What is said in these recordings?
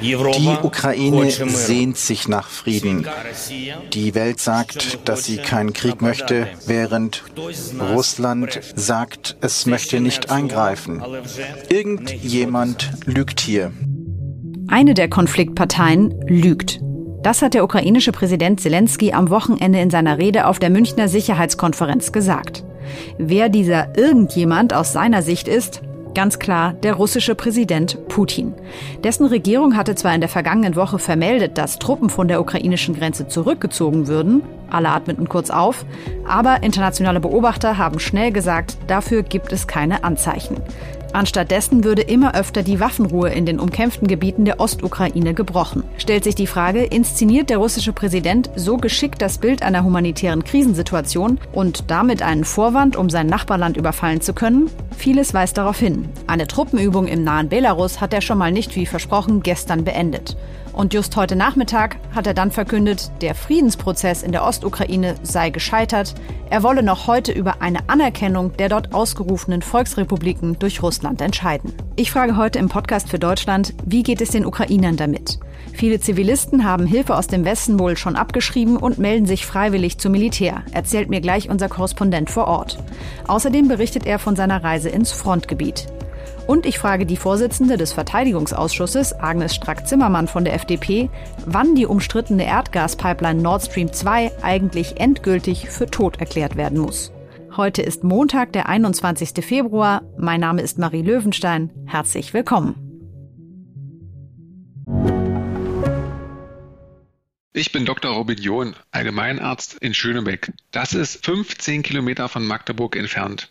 Die Ukraine sehnt sich nach Frieden. Die Welt sagt, dass sie keinen Krieg möchte, während Russland sagt, es möchte nicht eingreifen. Irgendjemand lügt hier. Eine der Konfliktparteien lügt. Das hat der ukrainische Präsident Zelensky am Wochenende in seiner Rede auf der Münchner Sicherheitskonferenz gesagt. Wer dieser irgendjemand aus seiner Sicht ist, Ganz klar der russische Präsident Putin. Dessen Regierung hatte zwar in der vergangenen Woche vermeldet, dass Truppen von der ukrainischen Grenze zurückgezogen würden, alle atmeten kurz auf, aber internationale Beobachter haben schnell gesagt, dafür gibt es keine Anzeichen. Anstattdessen würde immer öfter die Waffenruhe in den umkämpften Gebieten der Ostukraine gebrochen. Stellt sich die Frage, inszeniert der russische Präsident so geschickt das Bild einer humanitären Krisensituation und damit einen Vorwand, um sein Nachbarland überfallen zu können? Vieles weist darauf hin. Eine Truppenübung im nahen Belarus hat er schon mal nicht wie versprochen gestern beendet. Und just heute Nachmittag hat er dann verkündet, der Friedensprozess in der Ostukraine sei gescheitert. Er wolle noch heute über eine Anerkennung der dort ausgerufenen Volksrepubliken durch Russland entscheiden. Ich frage heute im Podcast für Deutschland, wie geht es den Ukrainern damit? Viele Zivilisten haben Hilfe aus dem Westen wohl schon abgeschrieben und melden sich freiwillig zum Militär, erzählt mir gleich unser Korrespondent vor Ort. Außerdem berichtet er von seiner Reise ins Frontgebiet. Und ich frage die Vorsitzende des Verteidigungsausschusses, Agnes Strack-Zimmermann von der FDP, wann die umstrittene Erdgaspipeline Nord Stream 2 eigentlich endgültig für tot erklärt werden muss. Heute ist Montag, der 21. Februar. Mein Name ist Marie Löwenstein. Herzlich willkommen. Ich bin Dr. Robin John, Allgemeinarzt in Schönebeck. Das ist 15 Kilometer von Magdeburg entfernt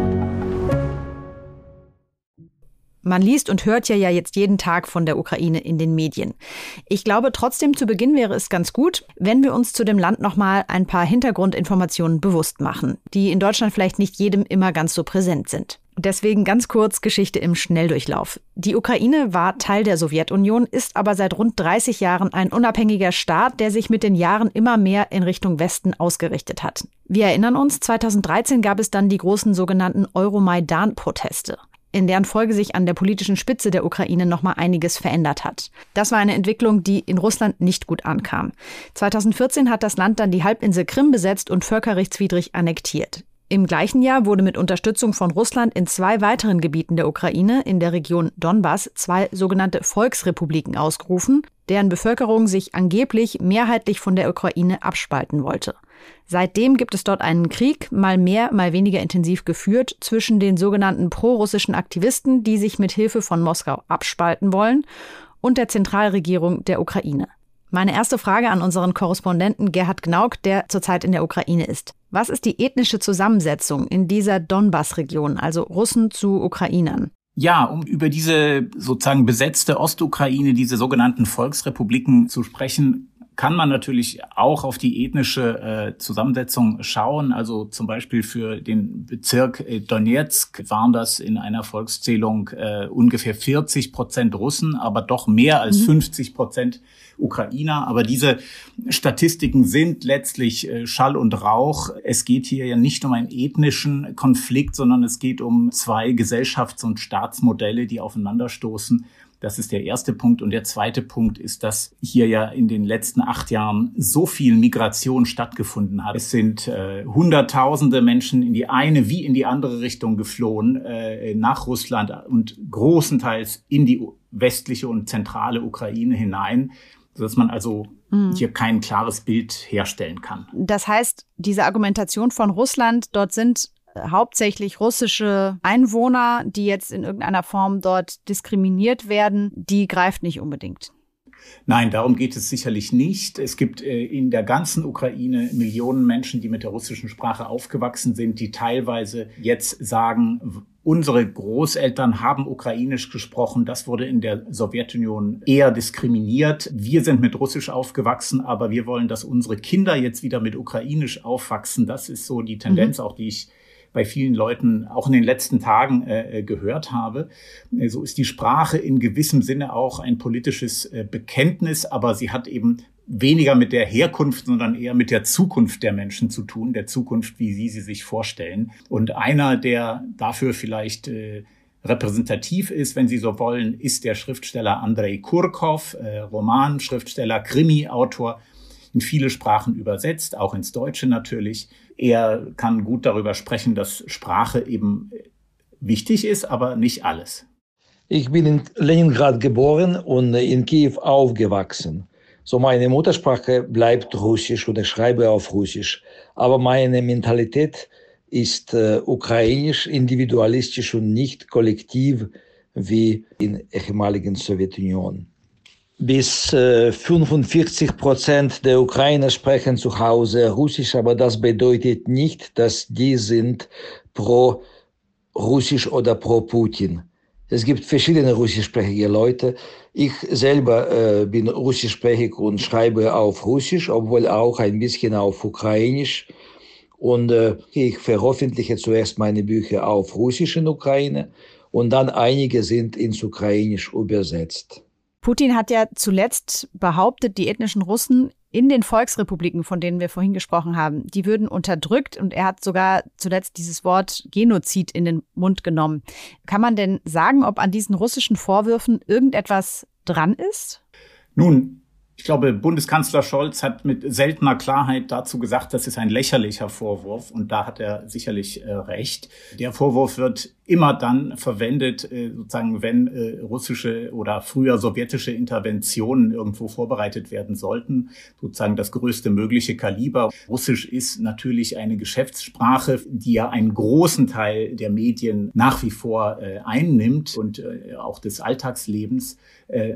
Man liest und hört ja, jetzt jeden Tag von der Ukraine in den Medien. Ich glaube trotzdem zu Beginn wäre es ganz gut, wenn wir uns zu dem Land nochmal ein paar Hintergrundinformationen bewusst machen, die in Deutschland vielleicht nicht jedem immer ganz so präsent sind. Deswegen ganz kurz Geschichte im Schnelldurchlauf. Die Ukraine war Teil der Sowjetunion, ist aber seit rund 30 Jahren ein unabhängiger Staat, der sich mit den Jahren immer mehr in Richtung Westen ausgerichtet hat. Wir erinnern uns, 2013 gab es dann die großen sogenannten Euromaidan-Proteste in deren Folge sich an der politischen Spitze der Ukraine nochmal einiges verändert hat. Das war eine Entwicklung, die in Russland nicht gut ankam. 2014 hat das Land dann die Halbinsel Krim besetzt und völkerrechtswidrig annektiert. Im gleichen Jahr wurde mit Unterstützung von Russland in zwei weiteren Gebieten der Ukraine, in der Region Donbass, zwei sogenannte Volksrepubliken ausgerufen, deren Bevölkerung sich angeblich mehrheitlich von der Ukraine abspalten wollte. Seitdem gibt es dort einen Krieg, mal mehr, mal weniger intensiv geführt, zwischen den sogenannten prorussischen Aktivisten, die sich mit Hilfe von Moskau abspalten wollen, und der Zentralregierung der Ukraine. Meine erste Frage an unseren Korrespondenten Gerhard Gnauk, der zurzeit in der Ukraine ist. Was ist die ethnische Zusammensetzung in dieser Donbass-Region, also Russen zu Ukrainern? Ja, um über diese sozusagen besetzte Ostukraine, diese sogenannten Volksrepubliken zu sprechen, kann man natürlich auch auf die ethnische äh, Zusammensetzung schauen. Also zum Beispiel für den Bezirk äh, Donetsk waren das in einer Volkszählung äh, ungefähr 40 Prozent Russen, aber doch mehr als mhm. 50 Prozent Ukrainer. Aber diese Statistiken sind letztlich äh, Schall und Rauch. Es geht hier ja nicht um einen ethnischen Konflikt, sondern es geht um zwei Gesellschafts- und Staatsmodelle, die aufeinanderstoßen. Das ist der erste Punkt. Und der zweite Punkt ist, dass hier ja in den letzten acht Jahren so viel Migration stattgefunden hat. Es sind äh, Hunderttausende Menschen in die eine wie in die andere Richtung geflohen, äh, nach Russland und großenteils in die westliche und zentrale Ukraine hinein, sodass man also mhm. hier kein klares Bild herstellen kann. Das heißt, diese Argumentation von Russland, dort sind hauptsächlich russische Einwohner, die jetzt in irgendeiner Form dort diskriminiert werden, die greift nicht unbedingt. Nein, darum geht es sicherlich nicht. Es gibt äh, in der ganzen Ukraine Millionen Menschen, die mit der russischen Sprache aufgewachsen sind, die teilweise jetzt sagen, unsere Großeltern haben ukrainisch gesprochen. Das wurde in der Sowjetunion eher diskriminiert. Wir sind mit Russisch aufgewachsen, aber wir wollen, dass unsere Kinder jetzt wieder mit ukrainisch aufwachsen. Das ist so die Tendenz, mhm. auch die ich bei vielen Leuten auch in den letzten Tagen äh, äh, gehört habe. Äh, so ist die Sprache in gewissem Sinne auch ein politisches äh, Bekenntnis, aber sie hat eben weniger mit der Herkunft, sondern eher mit der Zukunft der Menschen zu tun, der Zukunft, wie sie sie sich vorstellen. Und einer, der dafür vielleicht äh, repräsentativ ist, wenn Sie so wollen, ist der Schriftsteller Andrei Kurkov, äh, Romanschriftsteller, Krimi-Autor, in viele Sprachen übersetzt, auch ins Deutsche natürlich. Er kann gut darüber sprechen, dass Sprache eben wichtig ist, aber nicht alles. Ich bin in Leningrad geboren und in Kiew aufgewachsen. So meine Muttersprache bleibt Russisch und ich schreibe auf Russisch. Aber meine Mentalität ist äh, ukrainisch, individualistisch und nicht kollektiv wie in ehemaligen Sowjetunion bis 45 äh, Prozent der Ukrainer sprechen zu Hause Russisch, aber das bedeutet nicht, dass die sind pro Russisch oder pro Putin. Es gibt verschiedene russischsprachige Leute. Ich selber äh, bin russischsprachig und schreibe auf Russisch, obwohl auch ein bisschen auf Ukrainisch. Und äh, ich veröffentliche zuerst meine Bücher auf Russisch in Ukraine und dann einige sind ins Ukrainisch übersetzt. Putin hat ja zuletzt behauptet, die ethnischen Russen in den Volksrepubliken, von denen wir vorhin gesprochen haben, die würden unterdrückt und er hat sogar zuletzt dieses Wort Genozid in den Mund genommen. Kann man denn sagen, ob an diesen russischen Vorwürfen irgendetwas dran ist? Nun, ich glaube, Bundeskanzler Scholz hat mit seltener Klarheit dazu gesagt, das ist ein lächerlicher Vorwurf und da hat er sicherlich äh, recht. Der Vorwurf wird immer dann verwendet, äh, sozusagen, wenn äh, russische oder früher sowjetische Interventionen irgendwo vorbereitet werden sollten, sozusagen das größte mögliche Kaliber. Russisch ist natürlich eine Geschäftssprache, die ja einen großen Teil der Medien nach wie vor äh, einnimmt und auch des Alltagslebens.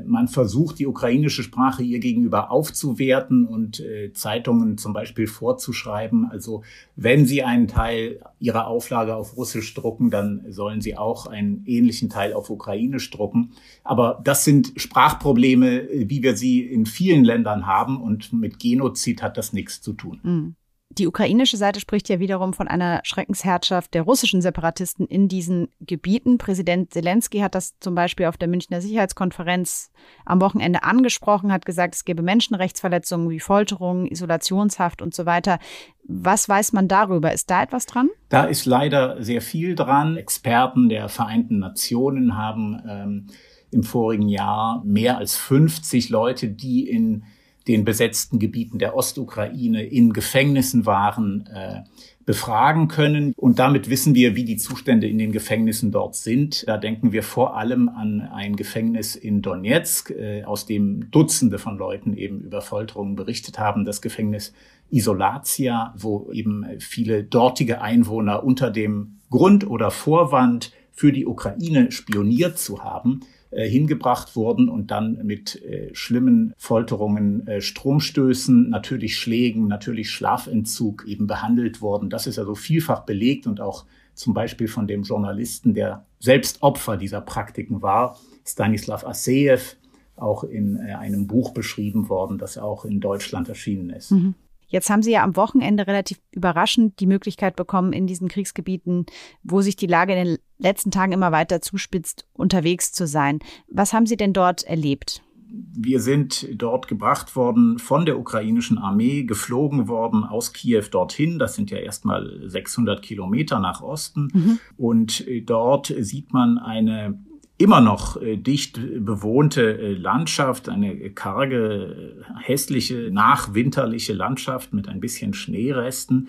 Man versucht, die ukrainische Sprache ihr gegenüber aufzuwerten und Zeitungen zum Beispiel vorzuschreiben. Also wenn sie einen Teil ihrer Auflage auf Russisch drucken, dann sollen sie auch einen ähnlichen Teil auf Ukrainisch drucken. Aber das sind Sprachprobleme, wie wir sie in vielen Ländern haben und mit Genozid hat das nichts zu tun. Mhm. Die ukrainische Seite spricht ja wiederum von einer Schreckensherrschaft der russischen Separatisten in diesen Gebieten. Präsident Zelensky hat das zum Beispiel auf der Münchner Sicherheitskonferenz am Wochenende angesprochen, hat gesagt, es gebe Menschenrechtsverletzungen wie Folterungen, Isolationshaft und so weiter. Was weiß man darüber? Ist da etwas dran? Da ist leider sehr viel dran. Experten der Vereinten Nationen haben ähm, im vorigen Jahr mehr als 50 Leute, die in den besetzten Gebieten der Ostukraine in Gefängnissen waren, äh, befragen können. Und damit wissen wir, wie die Zustände in den Gefängnissen dort sind. Da denken wir vor allem an ein Gefängnis in Donetsk, äh, aus dem Dutzende von Leuten eben über Folterungen berichtet haben. Das Gefängnis Isolatia, wo eben viele dortige Einwohner unter dem Grund oder Vorwand für die Ukraine spioniert zu haben, äh, hingebracht wurden und dann mit äh, schlimmen Folterungen, äh, Stromstößen, natürlich Schlägen, natürlich Schlafentzug eben behandelt wurden. Das ist also vielfach belegt und auch zum Beispiel von dem Journalisten, der selbst Opfer dieser Praktiken war, Stanislav Aseev, auch in äh, einem Buch beschrieben worden, das auch in Deutschland erschienen ist. Mhm. Jetzt haben Sie ja am Wochenende relativ überraschend die Möglichkeit bekommen, in diesen Kriegsgebieten, wo sich die Lage in den letzten Tagen immer weiter zuspitzt, unterwegs zu sein. Was haben Sie denn dort erlebt? Wir sind dort gebracht worden von der ukrainischen Armee, geflogen worden aus Kiew dorthin. Das sind ja erstmal 600 Kilometer nach Osten. Mhm. Und dort sieht man eine immer noch äh, dicht bewohnte äh, Landschaft, eine karge, hässliche, nachwinterliche Landschaft mit ein bisschen Schneeresten.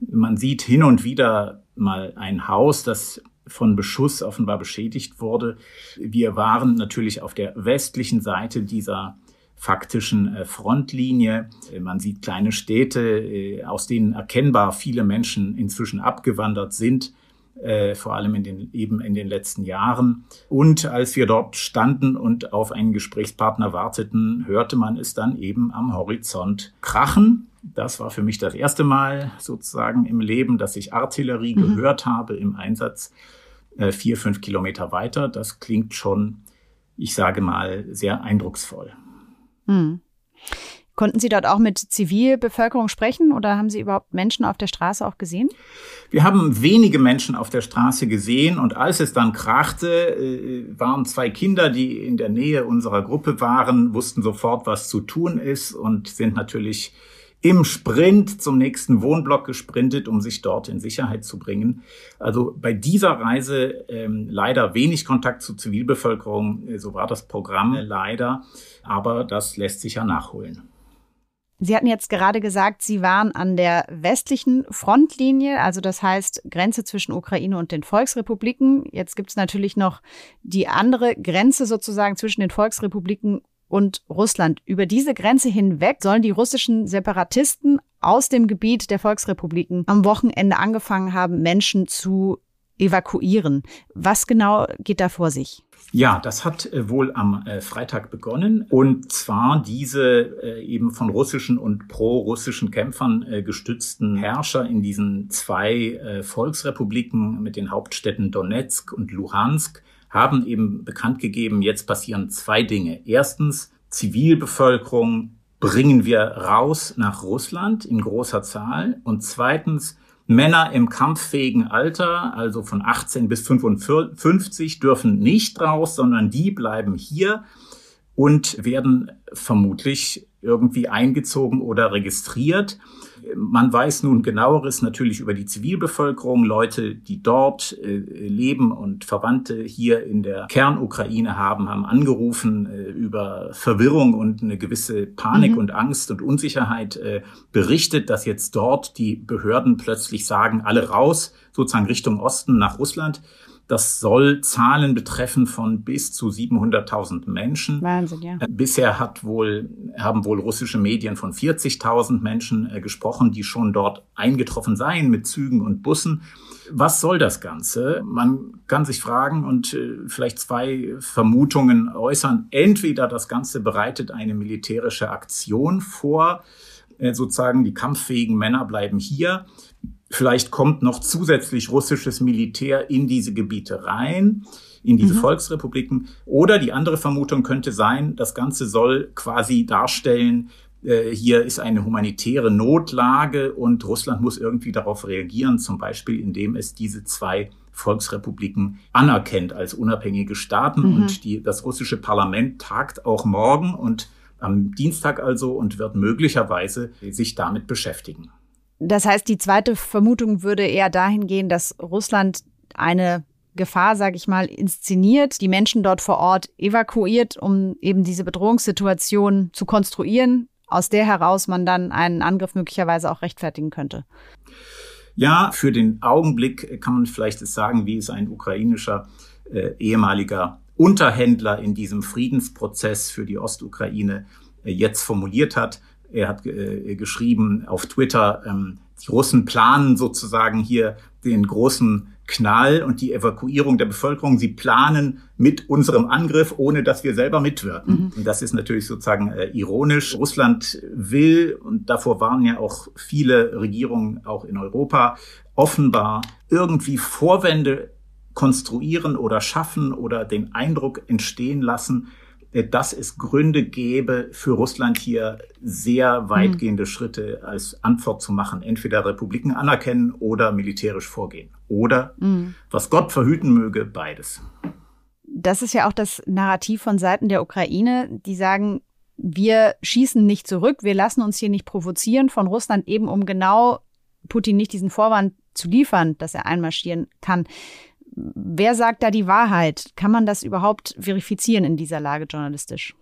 Man sieht hin und wieder mal ein Haus, das von Beschuss offenbar beschädigt wurde. Wir waren natürlich auf der westlichen Seite dieser faktischen äh, Frontlinie. Man sieht kleine Städte, aus denen erkennbar viele Menschen inzwischen abgewandert sind äh, vor allem in den, eben in den letzten Jahren. Und als wir dort standen und auf einen Gesprächspartner warteten, hörte man es dann eben am Horizont krachen. Das war für mich das erste Mal sozusagen im Leben, dass ich Artillerie mhm. gehört habe im Einsatz äh, vier, fünf Kilometer weiter. Das klingt schon, ich sage mal, sehr eindrucksvoll. Mhm. Konnten Sie dort auch mit Zivilbevölkerung sprechen oder haben Sie überhaupt Menschen auf der Straße auch gesehen? Wir haben wenige Menschen auf der Straße gesehen und als es dann krachte, äh, waren zwei Kinder, die in der Nähe unserer Gruppe waren, wussten sofort, was zu tun ist und sind natürlich im Sprint zum nächsten Wohnblock gesprintet, um sich dort in Sicherheit zu bringen. Also bei dieser Reise ähm, leider wenig Kontakt zur Zivilbevölkerung, so war das Programm leider, aber das lässt sich ja nachholen. Sie hatten jetzt gerade gesagt, Sie waren an der westlichen Frontlinie, also das heißt Grenze zwischen Ukraine und den Volksrepubliken. Jetzt gibt es natürlich noch die andere Grenze sozusagen zwischen den Volksrepubliken und Russland. Über diese Grenze hinweg sollen die russischen Separatisten aus dem Gebiet der Volksrepubliken am Wochenende angefangen haben, Menschen zu evakuieren. Was genau geht da vor sich? Ja, das hat äh, wohl am äh, Freitag begonnen und zwar diese äh, eben von russischen und pro-russischen Kämpfern gestützten Herrscher in diesen zwei Volksrepubliken mit den Hauptstädten Donetsk und Luhansk haben eben bekannt gegeben, jetzt passieren zwei Dinge. Erstens, Zivilbevölkerung bringen wir raus nach Russland in großer Zahl und zweitens, Männer im kampffähigen Alter, also von 18 bis 55, dürfen nicht raus, sondern die bleiben hier und werden vermutlich irgendwie eingezogen oder registriert. Man weiß nun genaueres natürlich über die Zivilbevölkerung, Leute, die dort äh, leben und Verwandte hier in der Kernukraine haben, haben angerufen äh, über Verwirrung und eine gewisse Panik mhm. und Angst und Unsicherheit äh, berichtet, dass jetzt dort die Behörden plötzlich sagen, alle raus, sozusagen Richtung Osten nach Russland. Das soll Zahlen betreffen von bis zu 700.000 Menschen. Wahnsinn, ja. Äh, bisher hat wohl, haben wohl russische Medien von 40.000 Menschen äh, gesprochen, die schon dort eingetroffen seien mit Zügen und Bussen. Was soll das Ganze? Man kann sich fragen und äh, vielleicht zwei Vermutungen äußern. Entweder das Ganze bereitet eine militärische Aktion vor, sozusagen die kampffähigen Männer bleiben hier Vielleicht kommt noch zusätzlich russisches Militär in diese Gebiete rein, in diese mhm. Volksrepubliken. Oder die andere Vermutung könnte sein, das Ganze soll quasi darstellen, äh, hier ist eine humanitäre Notlage und Russland muss irgendwie darauf reagieren, zum Beispiel indem es diese zwei Volksrepubliken anerkennt als unabhängige Staaten. Mhm. Und die, das russische Parlament tagt auch morgen und am Dienstag also und wird möglicherweise sich damit beschäftigen. Das heißt, die zweite Vermutung würde eher dahin gehen, dass Russland eine Gefahr, sage ich mal, inszeniert, die Menschen dort vor Ort evakuiert, um eben diese Bedrohungssituation zu konstruieren, aus der heraus man dann einen Angriff möglicherweise auch rechtfertigen könnte. Ja, für den Augenblick kann man vielleicht sagen, wie es ein ukrainischer äh, ehemaliger Unterhändler in diesem Friedensprozess für die Ostukraine äh, jetzt formuliert hat. Er hat äh, geschrieben auf Twitter, ähm, die Russen planen sozusagen hier den großen Knall und die Evakuierung der Bevölkerung. Sie planen mit unserem Angriff, ohne dass wir selber mitwirken. Mhm. Das ist natürlich sozusagen äh, ironisch. Russland will, und davor waren ja auch viele Regierungen auch in Europa, offenbar irgendwie Vorwände konstruieren oder schaffen oder den Eindruck entstehen lassen, dass es Gründe gäbe, für Russland hier sehr weitgehende mhm. Schritte als Antwort zu machen. Entweder Republiken anerkennen oder militärisch vorgehen. Oder, mhm. was Gott verhüten möge, beides. Das ist ja auch das Narrativ von Seiten der Ukraine, die sagen, wir schießen nicht zurück, wir lassen uns hier nicht provozieren von Russland, eben um genau Putin nicht diesen Vorwand zu liefern, dass er einmarschieren kann. Wer sagt da die Wahrheit? Kann man das überhaupt verifizieren in dieser Lage journalistisch?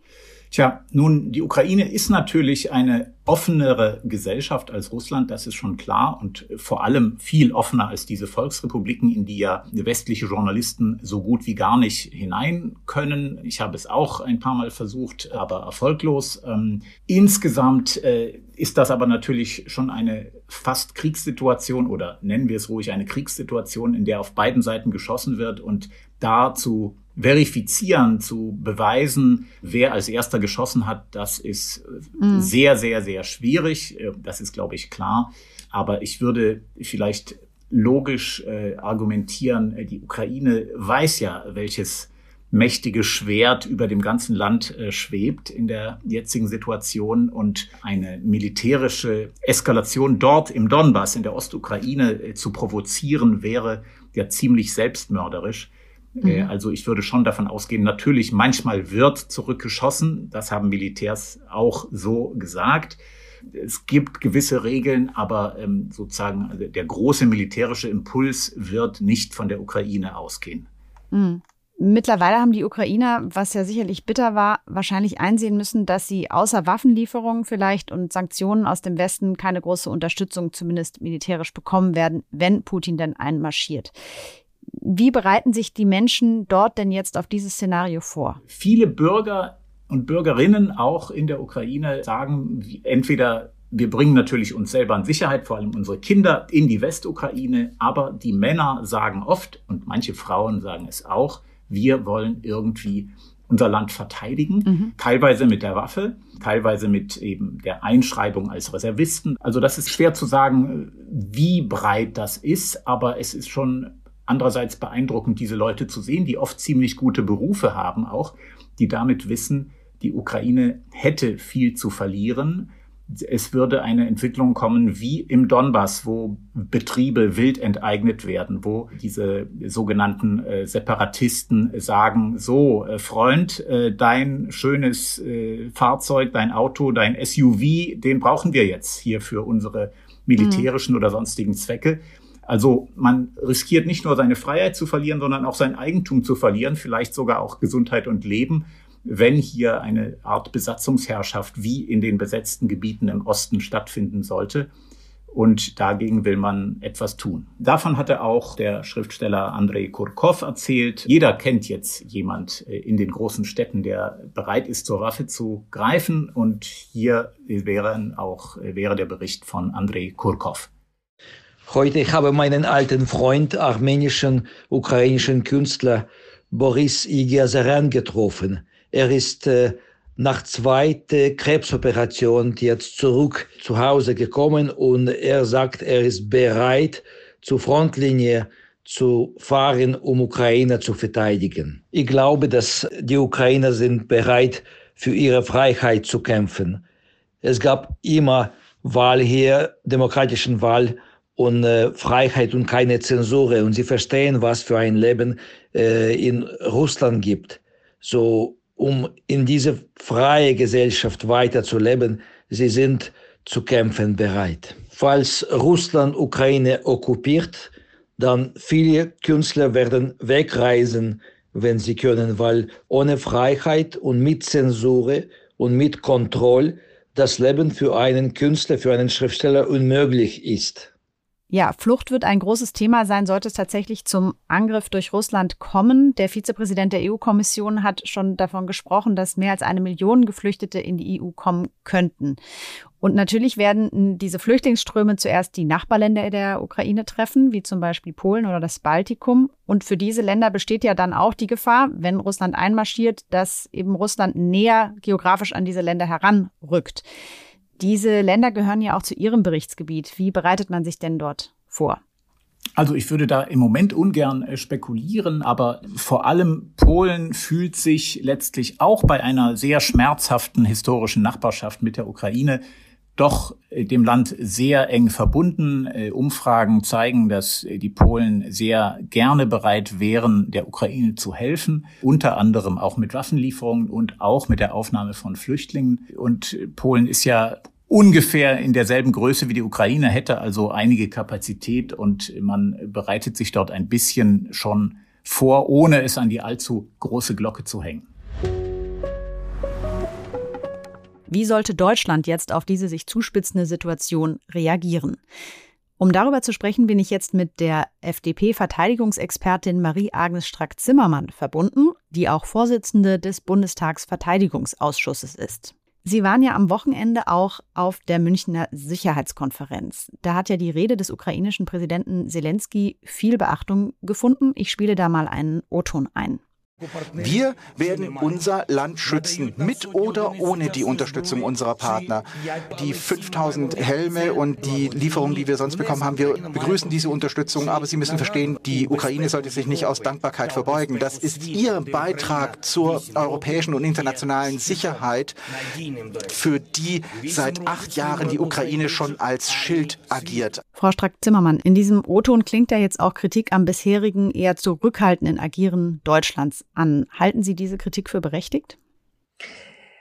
Tja, nun, die Ukraine ist natürlich eine offenere Gesellschaft als Russland, das ist schon klar und vor allem viel offener als diese Volksrepubliken, in die ja westliche Journalisten so gut wie gar nicht hinein können. Ich habe es auch ein paar Mal versucht, aber erfolglos. Ähm, insgesamt äh, ist das aber natürlich schon eine fast Kriegssituation oder nennen wir es ruhig eine Kriegssituation, in der auf beiden Seiten geschossen wird und da zu verifizieren, zu beweisen, wer als erster geschossen hat, das ist mhm. sehr, sehr, sehr schwierig. Äh, das ist, glaube ich, klar. Aber ich würde vielleicht logisch äh, argumentieren, äh, die Ukraine weiß ja, welches mächtige Schwert über dem ganzen Land äh, schwebt in der jetzigen Situation und eine militärische Eskalation dort im Donbass, in der Ostukraine äh, zu provozieren, wäre ja ziemlich selbstmörderisch. Äh, mhm. Also ich würde schon davon ausgehen, natürlich manchmal wird zurückgeschossen. Das haben Militärs auch so gesagt. Es gibt gewisse Regeln, aber ähm, sozusagen also der große militärische Impuls wird nicht von der Ukraine ausgehen. Mhm. Mittlerweile haben die Ukrainer, was ja sicherlich bitter war, wahrscheinlich einsehen müssen, dass sie außer Waffenlieferungen vielleicht und Sanktionen aus dem Westen keine große Unterstützung, zumindest militärisch, bekommen werden, wenn Putin denn einmarschiert. Wie bereiten sich die Menschen dort denn jetzt auf dieses Szenario vor? Viele Bürger und Bürgerinnen auch in der Ukraine sagen entweder wir bringen natürlich uns selber in Sicherheit, vor allem unsere Kinder in die Westukraine, aber die Männer sagen oft und manche Frauen sagen es auch, wir wollen irgendwie unser Land verteidigen, mhm. teilweise mit der Waffe, teilweise mit eben der Einschreibung als Reservisten. Also das ist schwer zu sagen, wie breit das ist, aber es ist schon andererseits beeindruckend, diese Leute zu sehen, die oft ziemlich gute Berufe haben auch, die damit wissen, die Ukraine hätte viel zu verlieren. Es würde eine Entwicklung kommen wie im Donbass, wo Betriebe wild enteignet werden, wo diese sogenannten äh, Separatisten sagen, so, äh, Freund, äh, dein schönes äh, Fahrzeug, dein Auto, dein SUV, den brauchen wir jetzt hier für unsere militärischen mhm. oder sonstigen Zwecke. Also man riskiert nicht nur seine Freiheit zu verlieren, sondern auch sein Eigentum zu verlieren, vielleicht sogar auch Gesundheit und Leben, wenn hier eine Art Besatzungsherrschaft wie in den besetzten Gebieten im Osten stattfinden sollte. Und dagegen will man etwas tun. Davon hatte auch der Schriftsteller Andrei Kurkov erzählt. Jeder kennt jetzt jemand äh, in den großen Städten, der bereit ist, zur Waffe zu greifen. Und hier wäre auch, wäre der Bericht von Andrei Kurkov. Heute ich habe meinen alten Freund, armenischen, ukrainischen Künstler Boris Igiasaran getroffen. Er ist äh, nach zweiter Krebsoperation jetzt zurück zu Hause gekommen und er sagt, er ist bereit, zur Frontlinie zu fahren, um Ukraine zu verteidigen. Ich glaube, dass die Ukrainer sind bereit, für ihre Freiheit zu kämpfen. Es gab immer Wahl hier, demokratischen Wahl und äh, Freiheit und keine Zensur. Und sie verstehen, was für ein Leben äh, in Russland gibt. So, um in diese freie Gesellschaft weiterzuleben, sie sind zu kämpfen bereit. Falls Russland Ukraine okkupiert, dann viele Künstler werden wegreisen, wenn sie können, weil ohne Freiheit und mit Zensur und mit Kontrolle das Leben für einen Künstler, für einen Schriftsteller unmöglich ist. Ja, Flucht wird ein großes Thema sein, sollte es tatsächlich zum Angriff durch Russland kommen. Der Vizepräsident der EU-Kommission hat schon davon gesprochen, dass mehr als eine Million Geflüchtete in die EU kommen könnten. Und natürlich werden diese Flüchtlingsströme zuerst die Nachbarländer der Ukraine treffen, wie zum Beispiel Polen oder das Baltikum. Und für diese Länder besteht ja dann auch die Gefahr, wenn Russland einmarschiert, dass eben Russland näher geografisch an diese Länder heranrückt. Diese Länder gehören ja auch zu Ihrem Berichtsgebiet. Wie bereitet man sich denn dort vor? Also ich würde da im Moment ungern äh, spekulieren, aber vor allem Polen fühlt sich letztlich auch bei einer sehr schmerzhaften historischen Nachbarschaft mit der Ukraine doch äh, dem Land sehr eng verbunden. Äh, Umfragen zeigen, dass die Polen sehr gerne bereit wären, der Ukraine zu helfen, unter anderem auch mit Waffenlieferungen und auch mit der Aufnahme von Flüchtlingen. Und Polen ist ja ungefähr in derselben Größe wie die Ukraine, hätte also einige Kapazität und man bereitet sich dort ein bisschen schon vor, ohne es an die allzu große Glocke zu hängen. Wie sollte Deutschland jetzt auf diese sich zuspitzende Situation reagieren? Um darüber zu sprechen, bin ich jetzt mit der FDP-Verteidigungsexpertin Marie-Agnes Strack-Zimmermann verbunden, die auch Vorsitzende des Bundestagsverteidigungsausschusses ist. Sie waren ja am Wochenende auch auf der Münchner Sicherheitskonferenz. Da hat ja die Rede des ukrainischen Präsidenten Zelensky viel Beachtung gefunden. Ich spiele da mal einen O-Ton ein. Wir werden unser Land schützen, mit oder ohne die Unterstützung unserer Partner. Die 5000 Helme und die Lieferungen, die wir sonst bekommen haben, wir begrüßen diese Unterstützung, aber Sie müssen verstehen, die Ukraine sollte sich nicht aus Dankbarkeit verbeugen. Das ist Ihr Beitrag zur europäischen und internationalen Sicherheit, für die seit acht Jahren die Ukraine schon als Schild agiert. Frau Strack-Zimmermann, in diesem O-Ton klingt ja jetzt auch Kritik am bisherigen, eher zurückhaltenden Agieren Deutschlands an. Halten Sie diese Kritik für berechtigt?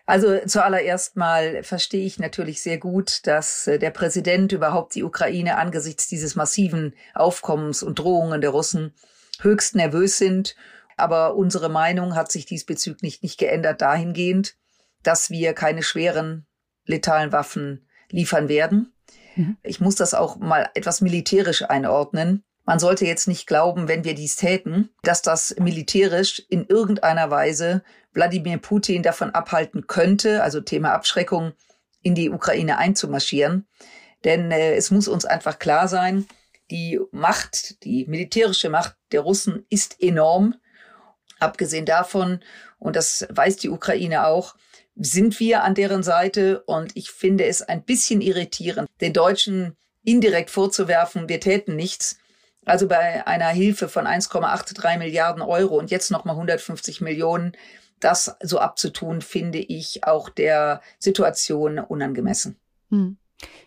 Also zuallererst mal verstehe ich natürlich sehr gut, dass äh, der Präsident überhaupt die Ukraine angesichts dieses massiven Aufkommens und Drohungen der Russen höchst nervös sind. Aber unsere Meinung hat sich diesbezüglich nicht geändert dahingehend, dass wir keine schweren letalen Waffen liefern werden. Mhm. Ich muss das auch mal etwas militärisch einordnen. Man sollte jetzt nicht glauben, wenn wir dies täten, dass das militärisch in irgendeiner Weise Wladimir Putin davon abhalten könnte, also Thema Abschreckung, in die Ukraine einzumarschieren. Denn äh, es muss uns einfach klar sein, die Macht, die militärische Macht der Russen ist enorm. Abgesehen davon, und das weiß die Ukraine auch, sind wir an deren Seite. Und ich finde es ein bisschen irritierend, den Deutschen indirekt vorzuwerfen, wir täten nichts also bei einer Hilfe von 1,83 Milliarden Euro und jetzt nochmal 150 Millionen, das so abzutun, finde ich auch der Situation unangemessen. Hm.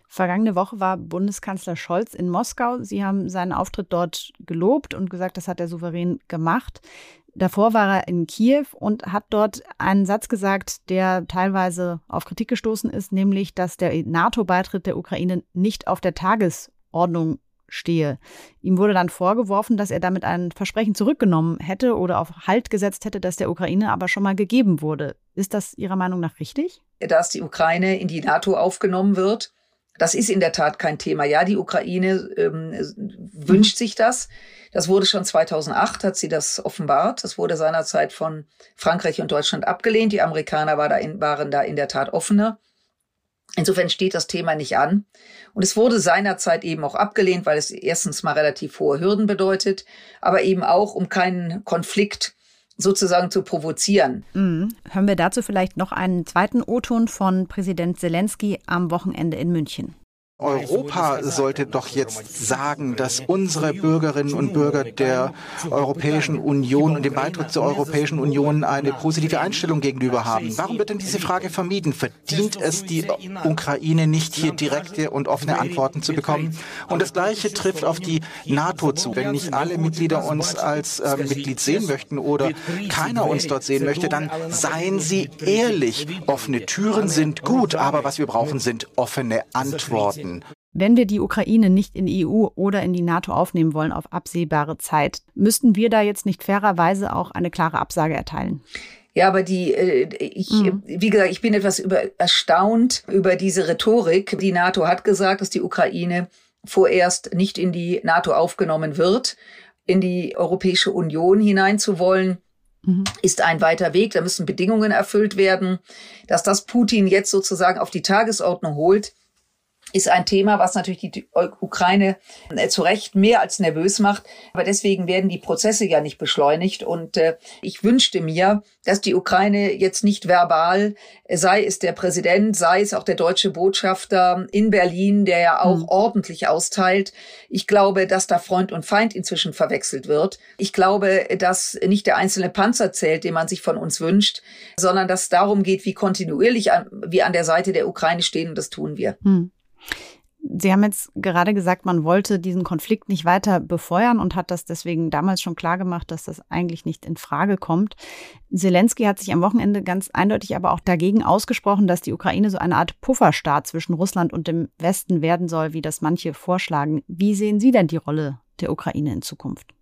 Vergangene Woche war Bundeskanzler Scholz in Moskau. Sie haben seinen Auftritt dort gelobt und gesagt, das hat er souverän gemacht. Davor war er in Kiew und hat dort einen Satz gesagt, der teilweise auf Kritik gestoßen ist, nämlich, dass der NATO-Beitritt der Ukraine nicht auf der Tagesordnung stehe. Ihm wurde dann vorgeworfen, dass er damit ein Versprechen zurückgenommen hätte oder auf Halt gesetzt hätte, das der Ukraine aber schon mal gegeben wurde. Ist das Ihrer Meinung nach richtig? Dass die Ukraine in die NATO aufgenommen wird, das ist in der Tat kein Thema. Ja, die Ukraine ähm, wünscht sich das. Das wurde schon 2008, hat sie das offenbart. Das wurde seinerzeit von Frankreich und Deutschland abgelehnt. Die Amerikaner war da in, waren da in der Tat offener. Insofern steht das Thema nicht an. Und es wurde seinerzeit eben auch abgelehnt, weil es erstens mal relativ hohe Hürden bedeutet, aber eben auch, um keinen Konflikt sozusagen zu provozieren. Mhm. Hören wir dazu vielleicht noch einen zweiten O-Ton von Präsident Zelensky am Wochenende in München. Europa sollte doch jetzt sagen, dass unsere Bürgerinnen und Bürger der Europäischen Union und dem Beitritt zur Europäischen Union eine positive Einstellung gegenüber haben. Warum wird denn diese Frage vermieden? Verdient es die Ukraine nicht, hier direkte und offene Antworten zu bekommen? Und das Gleiche trifft auf die NATO zu. Wenn nicht alle Mitglieder uns als äh, Mitglied sehen möchten oder keiner uns dort sehen möchte, dann seien Sie ehrlich. Offene Türen sind gut, aber was wir brauchen, sind offene Antworten werden. Wenn wir die Ukraine nicht in die EU oder in die NATO aufnehmen wollen auf absehbare Zeit, müssten wir da jetzt nicht fairerweise auch eine klare Absage erteilen? Ja, aber die, äh, ich, mhm. wie gesagt, ich bin etwas über, erstaunt über diese Rhetorik. Die NATO hat gesagt, dass die Ukraine vorerst nicht in die NATO aufgenommen wird, in die Europäische Union hineinzuwollen. Mhm. ist ein weiter Weg, da müssen Bedingungen erfüllt werden. Dass das Putin jetzt sozusagen auf die Tagesordnung holt, ist ein Thema, was natürlich die Ukraine äh, zu Recht mehr als nervös macht. Aber deswegen werden die Prozesse ja nicht beschleunigt. Und äh, ich wünschte mir, dass die Ukraine jetzt nicht verbal, sei es der Präsident, sei es auch der deutsche Botschafter in Berlin, der ja auch mhm. ordentlich austeilt. Ich glaube, dass da Freund und Feind inzwischen verwechselt wird. Ich glaube, dass nicht der einzelne Panzer zählt, den man sich von uns wünscht, sondern dass es darum geht, wie kontinuierlich an, wir an der Seite der Ukraine stehen. Und das tun wir. Mhm. Sie haben jetzt gerade gesagt, man wollte diesen Konflikt nicht weiter befeuern und hat das deswegen damals schon klar gemacht, dass das eigentlich nicht in Frage kommt. Zelensky hat sich am Wochenende ganz eindeutig aber auch dagegen ausgesprochen, dass die Ukraine so eine Art Pufferstaat zwischen Russland und dem Westen werden soll, wie das manche vorschlagen. Wie sehen Sie denn die Rolle der Ukraine in Zukunft?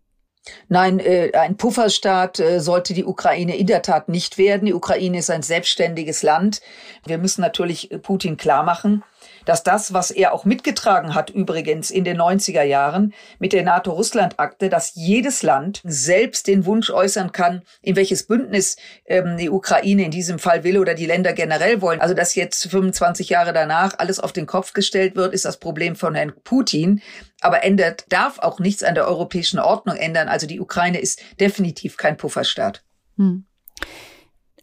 Nein, äh, ein Pufferstaat äh, sollte die Ukraine in der Tat nicht werden. Die Ukraine ist ein selbstständiges Land. Wir müssen natürlich Putin klar machen, dass das, was er auch mitgetragen hat, übrigens in den 90er Jahren mit der NATO-Russland-Akte, dass jedes Land selbst den Wunsch äußern kann, in welches Bündnis ähm, die Ukraine in diesem Fall will oder die Länder generell wollen. Also dass jetzt 25 Jahre danach alles auf den Kopf gestellt wird, ist das Problem von Herrn Putin. Aber ändert, darf auch nichts an der europäischen Ordnung ändern. Also die Ukraine ist definitiv kein Pufferstaat. Hm.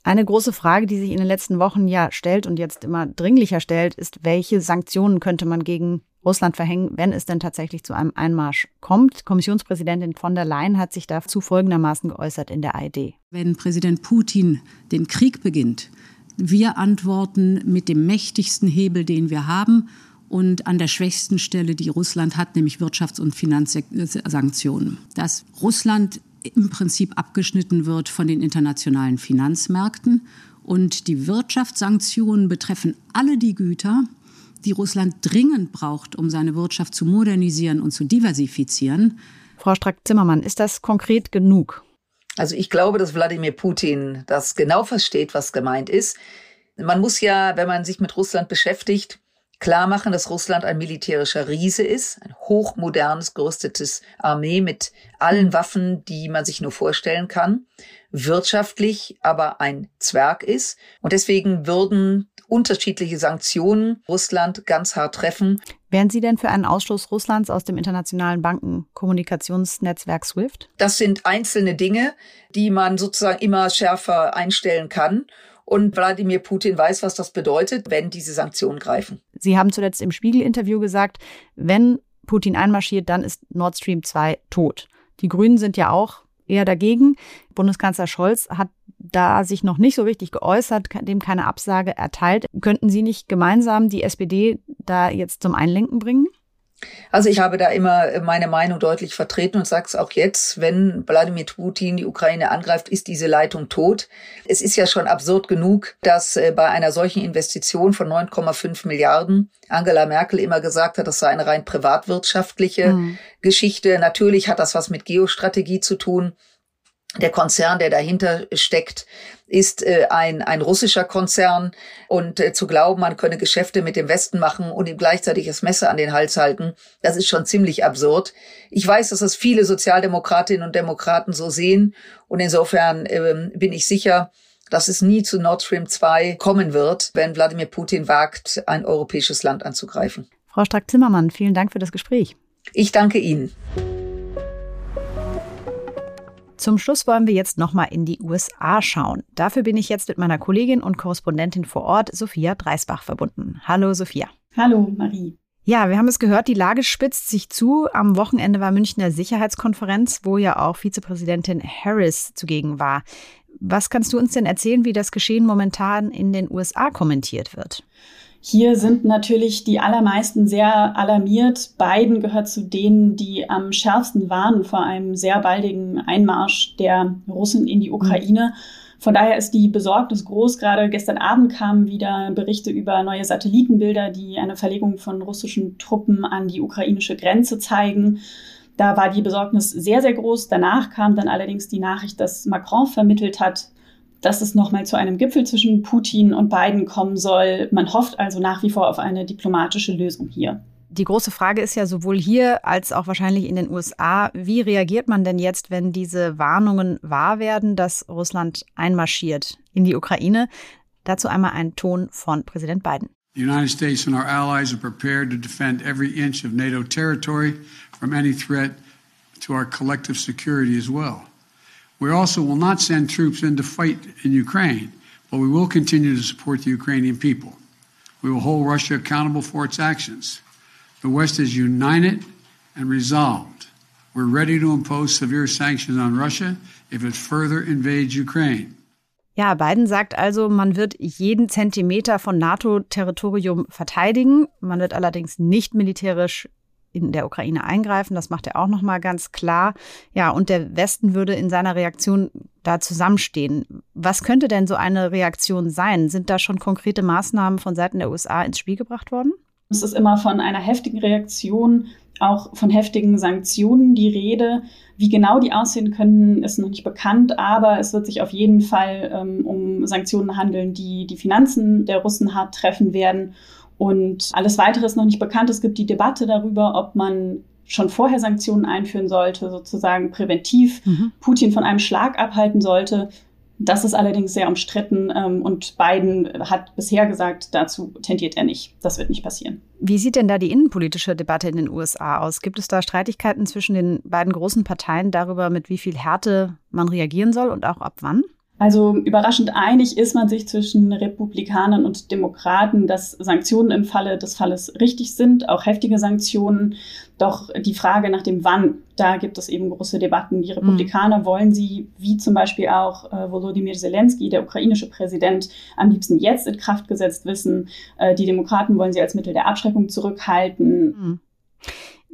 Eine große Frage, die sich in den letzten Wochen ja stellt und jetzt immer dringlicher stellt, ist, welche Sanktionen könnte man gegen Russland verhängen, wenn es denn tatsächlich zu einem Einmarsch kommt. Kommissionspräsidentin von der Leyen hat sich dazu folgendermaßen geäußert in der ARD. Wenn Präsident Putin den Krieg beginnt, wir antworten mit dem mächtigsten Hebel, den wir haben und an der schwächsten Stelle, die Russland hat, nämlich Wirtschafts- und Finanzsanktionen. Dass Russland im Prinzip abgeschnitten wird von den internationalen Finanzmärkten. Und die Wirtschaftssanktionen betreffen alle die Güter, die Russland dringend braucht, um seine Wirtschaft zu modernisieren und zu diversifizieren. Frau Strack-Zimmermann, ist das konkret genug? Also ich glaube, dass Wladimir Putin das genau versteht, was gemeint ist. Man muss ja, wenn man sich mit Russland beschäftigt, klar machen, dass Russland ein militärischer Riese ist, ein hochmodernes, gerüstetes Armee mit allen Waffen, die man sich nur vorstellen kann, wirtschaftlich aber ein Zwerg ist. Und deswegen würden unterschiedliche Sanktionen Russland ganz hart treffen. Wären Sie denn für einen Ausschluss Russlands aus dem internationalen Bankenkommunikationsnetzwerk SWIFT? Das sind einzelne Dinge, die man sozusagen immer schärfer einstellen kann. Und Wladimir Putin weiß, was das bedeutet, wenn diese Sanktionen greifen. Sie haben zuletzt im Spiegel-Interview gesagt, wenn Putin einmarschiert, dann ist Nord Stream 2 tot. Die Grünen sind ja auch eher dagegen. Bundeskanzler Scholz hat da sich noch nicht so richtig geäußert, dem keine Absage erteilt. Könnten Sie nicht gemeinsam die SPD da jetzt zum Einlenken bringen? Also ich habe da immer meine Meinung deutlich vertreten und sage es auch jetzt, wenn Wladimir Putin die Ukraine angreift, ist diese Leitung tot. Es ist ja schon absurd genug, dass äh, bei einer solchen Investition von 9,5 Milliarden Angela Merkel immer gesagt hat, das sei eine rein privatwirtschaftliche mhm. Geschichte. Natürlich hat das was mit Geostrategie zu tun. Der Konzern, der dahinter steckt, ist äh, ein, ein russischer Konzern. Und äh, zu glauben, man könne Geschäfte mit dem Westen machen und ihm gleichzeitig das Messer an den Hals halten, das ist schon ziemlich absurd. Ich weiß, dass das viele Sozialdemokratinnen und Demokraten so sehen. Und insofern äh, bin ich sicher, dass es nie zu Nord Stream 2 kommen wird, wenn Wladimir Putin wagt, ein europäisches Land anzugreifen. Frau Strack-Zimmermann, vielen Dank für das Gespräch. Ich danke Ihnen. Zum Schluss wollen wir jetzt nochmal in die USA schauen. Dafür bin ich jetzt mit meiner Kollegin und Korrespondentin vor Ort, Sophia Dreisbach, verbunden. Hallo, Sophia. Hallo, Marie. Ja, wir haben es gehört, die Lage spitzt sich zu. Am Wochenende war Münchner Sicherheitskonferenz, wo ja auch Vizepräsidentin Harris zugegen war. Was kannst du uns denn erzählen, wie das Geschehen momentan in den USA kommentiert wird? Hier sind natürlich die allermeisten sehr alarmiert. Biden gehört zu denen, die am schärfsten warnen vor einem sehr baldigen Einmarsch der Russen in die Ukraine. Von daher ist die Besorgnis groß. Gerade gestern Abend kamen wieder Berichte über neue Satellitenbilder, die eine Verlegung von russischen Truppen an die ukrainische Grenze zeigen. Da war die Besorgnis sehr, sehr groß. Danach kam dann allerdings die Nachricht, dass Macron vermittelt hat, dass es nochmal zu einem Gipfel zwischen Putin und Biden kommen soll. Man hofft also nach wie vor auf eine diplomatische Lösung hier. Die große Frage ist ja sowohl hier als auch wahrscheinlich in den USA, wie reagiert man denn jetzt, wenn diese Warnungen wahr werden, dass Russland einmarschiert in die Ukraine? Dazu einmal ein Ton von Präsident Biden. The United States and our allies are prepared to defend every inch of NATO territory from any threat to our collective security as well. We also will not send troops in to fight in Ukraine, but we will continue to support the Ukrainian people. We will hold Russia accountable for its actions. The West is united and resolved. We're ready to impose severe sanctions on Russia if it further invades Ukraine. Ja, Biden sagt also, man wird jeden Zentimeter von NATO-Territorium verteidigen. Man wird allerdings nicht militärisch in der Ukraine eingreifen. Das macht er auch noch mal ganz klar. Ja, und der Westen würde in seiner Reaktion da zusammenstehen. Was könnte denn so eine Reaktion sein? Sind da schon konkrete Maßnahmen von Seiten der USA ins Spiel gebracht worden? Es ist immer von einer heftigen Reaktion auch von heftigen Sanktionen die Rede. Wie genau die aussehen können, ist noch nicht bekannt, aber es wird sich auf jeden Fall ähm, um Sanktionen handeln, die die Finanzen der Russen hart treffen werden. Und alles weitere ist noch nicht bekannt. Es gibt die Debatte darüber, ob man schon vorher Sanktionen einführen sollte, sozusagen präventiv mhm. Putin von einem Schlag abhalten sollte. Das ist allerdings sehr umstritten ähm, und Biden hat bisher gesagt, dazu tendiert er nicht. Das wird nicht passieren. Wie sieht denn da die innenpolitische Debatte in den USA aus? Gibt es da Streitigkeiten zwischen den beiden großen Parteien darüber, mit wie viel Härte man reagieren soll und auch ab wann? Also überraschend einig ist man sich zwischen Republikanern und Demokraten, dass Sanktionen im Falle des Falles richtig sind, auch heftige Sanktionen. Doch die Frage nach dem Wann, da gibt es eben große Debatten. Die Republikaner mhm. wollen sie, wie zum Beispiel auch äh, Volodymyr Zelensky, der ukrainische Präsident, am liebsten jetzt in Kraft gesetzt wissen. Äh, die Demokraten wollen sie als Mittel der Abschreckung zurückhalten. Mhm.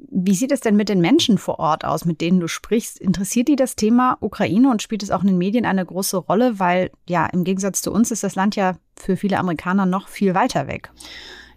Wie sieht es denn mit den Menschen vor Ort aus, mit denen du sprichst? Interessiert die das Thema Ukraine und spielt es auch in den Medien eine große Rolle? Weil ja, im Gegensatz zu uns ist das Land ja für viele Amerikaner noch viel weiter weg.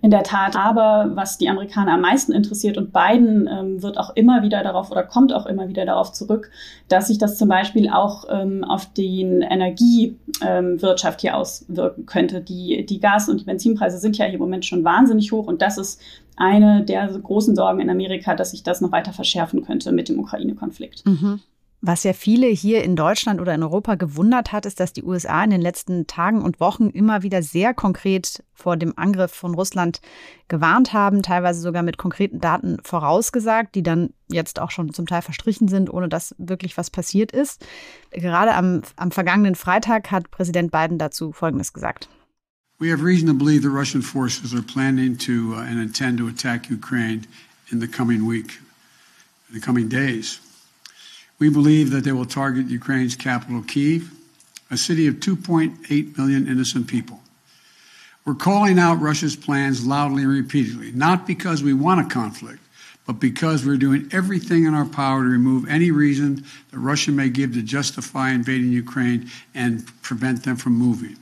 In der Tat, aber was die Amerikaner am meisten interessiert und Biden ähm, wird auch immer wieder darauf oder kommt auch immer wieder darauf zurück, dass sich das zum Beispiel auch ähm, auf die Energiewirtschaft ähm, hier auswirken könnte. Die, die Gas- und die Benzinpreise sind ja hier im Moment schon wahnsinnig hoch und das ist eine der großen Sorgen in Amerika, dass sich das noch weiter verschärfen könnte mit dem Ukraine-Konflikt. Mhm. Was ja viele hier in Deutschland oder in Europa gewundert hat, ist, dass die USA in den letzten Tagen und Wochen immer wieder sehr konkret vor dem Angriff von Russland gewarnt haben, teilweise sogar mit konkreten Daten vorausgesagt, die dann jetzt auch schon zum Teil verstrichen sind, ohne dass wirklich was passiert ist. Gerade am, am vergangenen Freitag hat Präsident Biden dazu Folgendes gesagt. We have reason to believe the Russian forces are planning to uh, and intend to attack Ukraine in the coming week, in the coming days. We believe that they will target Ukraine's capital, Kiev, a city of 2.8 million innocent people. We're calling out Russia's plans loudly and repeatedly, not because we want a conflict, but because we're doing everything in our power to remove any reason that Russia may give to justify invading Ukraine and prevent them from moving.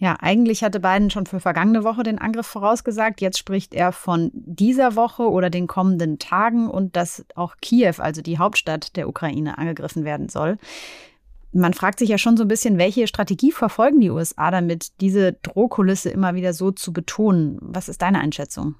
Ja, eigentlich hatte Biden schon für vergangene Woche den Angriff vorausgesagt. Jetzt spricht er von dieser Woche oder den kommenden Tagen und dass auch Kiew, also die Hauptstadt der Ukraine, angegriffen werden soll. Man fragt sich ja schon so ein bisschen, welche Strategie verfolgen die USA damit, diese Drohkulisse immer wieder so zu betonen. Was ist deine Einschätzung?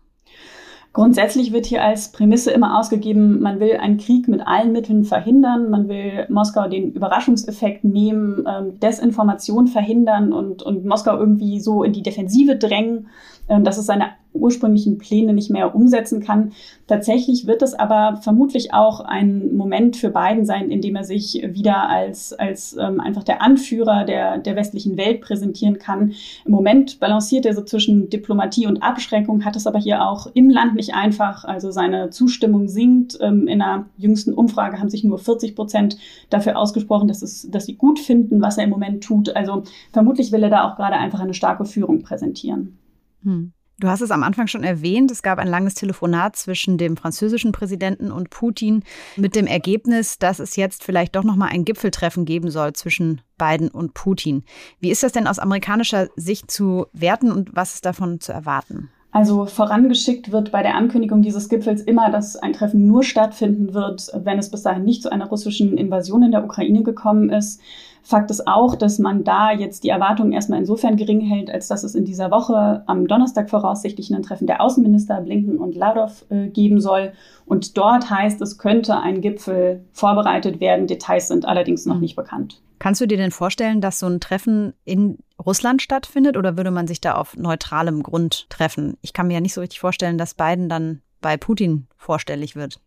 Grundsätzlich wird hier als Prämisse immer ausgegeben, man will einen Krieg mit allen Mitteln verhindern, man will Moskau den Überraschungseffekt nehmen, ähm, Desinformation verhindern und, und Moskau irgendwie so in die Defensive drängen, dass es seine ursprünglichen Pläne nicht mehr umsetzen kann. Tatsächlich wird es aber vermutlich auch ein Moment für Biden sein, in dem er sich wieder als, als ähm, einfach der Anführer der, der westlichen Welt präsentieren kann. Im Moment balanciert er so zwischen Diplomatie und Abschreckung, hat es aber hier auch im Land nicht einfach. Also seine Zustimmung sinkt. Ähm, in einer jüngsten Umfrage haben sich nur 40 Prozent dafür ausgesprochen, dass, es, dass sie gut finden, was er im Moment tut. Also vermutlich will er da auch gerade einfach eine starke Führung präsentieren. Hm. Du hast es am Anfang schon erwähnt, es gab ein langes Telefonat zwischen dem französischen Präsidenten und Putin mit dem Ergebnis, dass es jetzt vielleicht doch noch mal ein Gipfeltreffen geben soll zwischen Biden und Putin. Wie ist das denn aus amerikanischer Sicht zu werten und was ist davon zu erwarten? Also vorangeschickt wird bei der Ankündigung dieses Gipfels immer, dass ein Treffen nur stattfinden wird, wenn es bis dahin nicht zu einer russischen Invasion in der Ukraine gekommen ist. Fakt ist auch, dass man da jetzt die Erwartungen erstmal insofern gering hält, als dass es in dieser Woche am Donnerstag voraussichtlich ein Treffen der Außenminister Blinken und Lavrov äh, geben soll. Und dort heißt, es könnte ein Gipfel vorbereitet werden. Details sind allerdings noch mhm. nicht bekannt. Kannst du dir denn vorstellen, dass so ein Treffen in Russland stattfindet oder würde man sich da auf neutralem Grund treffen? Ich kann mir ja nicht so richtig vorstellen, dass Biden dann bei Putin vorstellig wird.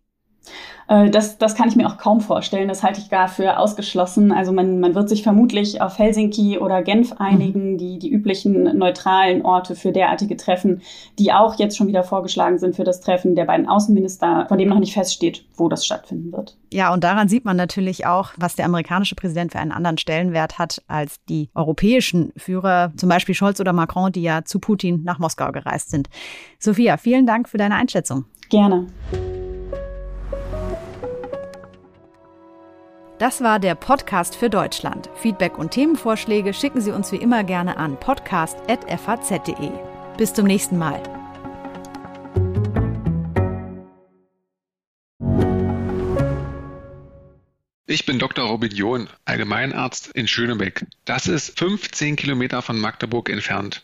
Äh, das, das kann ich mir auch kaum vorstellen. Das halte ich gar für ausgeschlossen. Also man, man wird sich vermutlich auf Helsinki oder Genf einigen, mhm. die, die üblichen neutralen Orte für derartige Treffen, die auch jetzt schon wieder vorgeschlagen sind für das Treffen der beiden Außenminister, von dem noch nicht feststeht, wo das stattfinden wird. Ja, und daran sieht man natürlich auch, was der amerikanische Präsident für einen anderen Stellenwert hat als die europäischen Führer, zum Beispiel Scholz oder Macron, die ja zu Putin nach Moskau gereist sind. Sophia, vielen Dank für deine Einschätzung. Gerne. Das war der Podcast für Deutschland. Feedback und Themenvorschläge schicken Sie uns wie immer gerne an podcast.faz.de. Bis zum nächsten Mal. Ich bin Dr. Robin John, Allgemeinarzt in Schönebeck. Das ist 15 Kilometer von Magdeburg entfernt